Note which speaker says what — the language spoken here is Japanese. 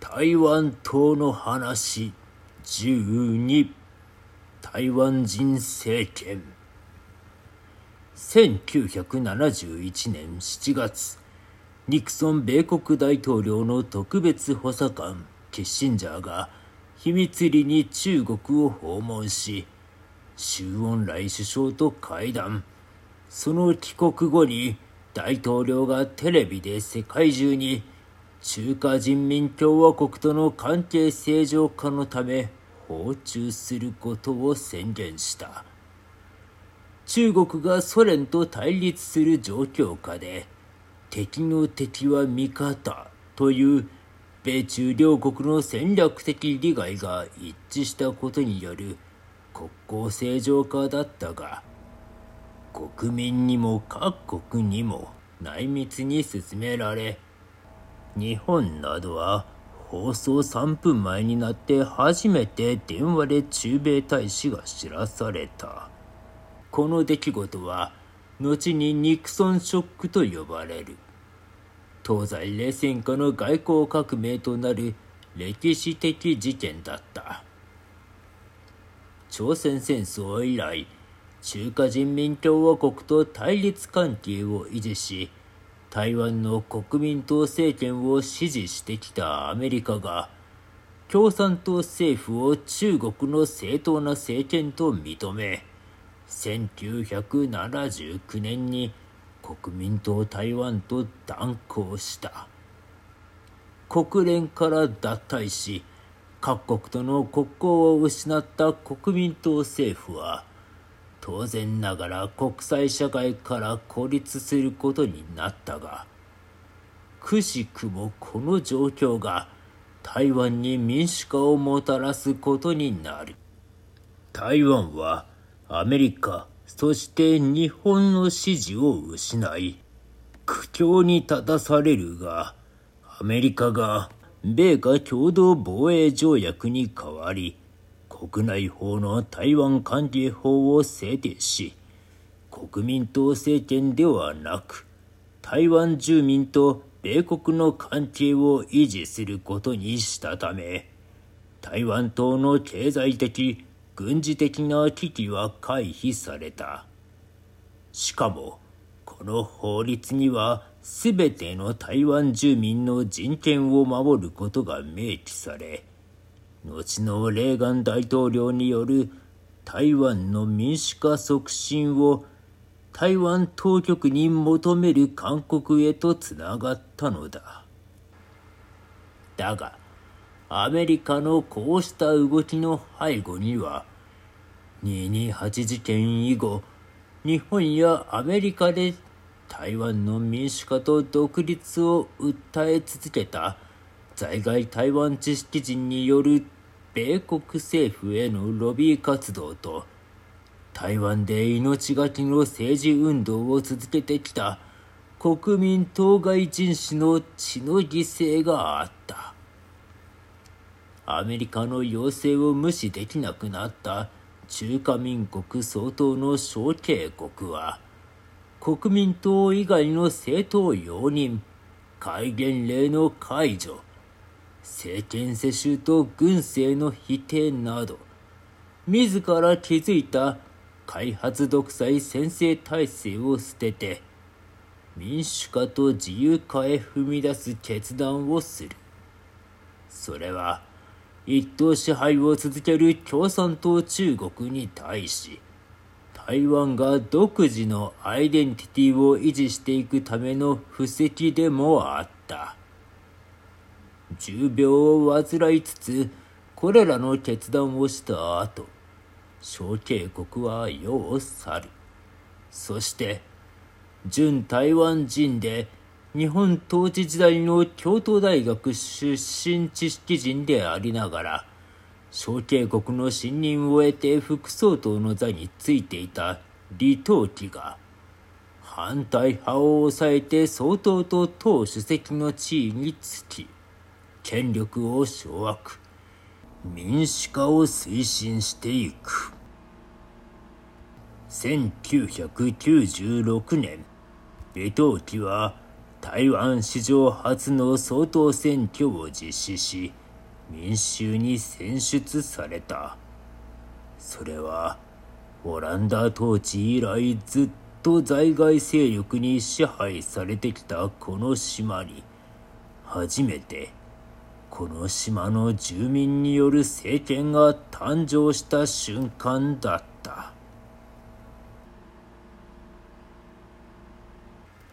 Speaker 1: 台湾島の話12台湾人政権。1971年7月。ニクソン米国大統領の特別補佐官キッシンジャーが秘密裏に中国を訪問し周恩来首相と会談。その帰国後に大統領がテレビで世界中に中華人民共和国との関係正常化のため訪中することを宣言した。中国がソ連と対立する状況下で敵の敵は味方という米中両国の戦略的利害が一致したことによる国交正常化だったが国民にも各国にも内密に進められ日本などは放送3分前になって初めて電話で駐米大使が知らされた。この出来事は後にニクソンショックと呼ばれる。東西冷戦下の外交革命となる歴史的事件だった。朝鮮戦争以来中華人民共和国と対立関係を維持し台湾の国民党政権を支持してきたアメリカが共産党政府を中国の正当な政権と認め1979年に国民党台湾と断交した。国連から脱退し各国との国交を失った国民党政府は当然ながら国際社会から孤立することになったがくしくもこの状況が台湾に民主化をもたらすことになる。台湾はアメリカそして日本の支持を失い苦境に立たされるがアメリカが米華共同防衛条約に代わり国内法の台湾関係法を制定し、国民党政権ではなく、台湾住民と米国の関係を維持することにしたため、台湾島の経済的、軍事的な危機は回避された。しかも、この法律には全ての台湾住民の人権を守ることが明記され、後のレーガン大統領による台湾の民主化促進を台湾当局に求める勧告へとつながったのだ。だが、アメリカのこうした動きの背後には、228事件以後、日本やアメリカで台湾の民主化と独立を訴え続けた在外台湾知識人による米国政府へのロビー活動と台湾で命がけの政治運動を続けてきた国民当該人士の血の犠牲があった。アメリカの要請を無視できなくなった中華民国総統の小警国は国民党以外の政党容認戒厳令の解除政権世襲と軍政の否定など自ら築いた開発独裁先制体制を捨てて民主化と自由化へ踏み出す決断をする。それは一党支配を続ける共産党中国に対し台湾が独自のアイデンティティを維持していくための布石でもあった。重病を患いつつこれらの決断をした後小渓谷は世を去る。そして準台湾人で日本統治時代の京都大学出身知識人でありながら小渓谷の信任を得て副総統の座についていた李登輝が反対派を抑えて総統と党主席の地位につき権力を掌握。民主化を推進していく。1996年李登輝は台湾史上初の総統選挙を実施し民衆に選出された。それはオランダ統治以来ずっと在外勢力に支配されてきたこの島に初めてこの島の住民による政権が誕生した瞬間だった。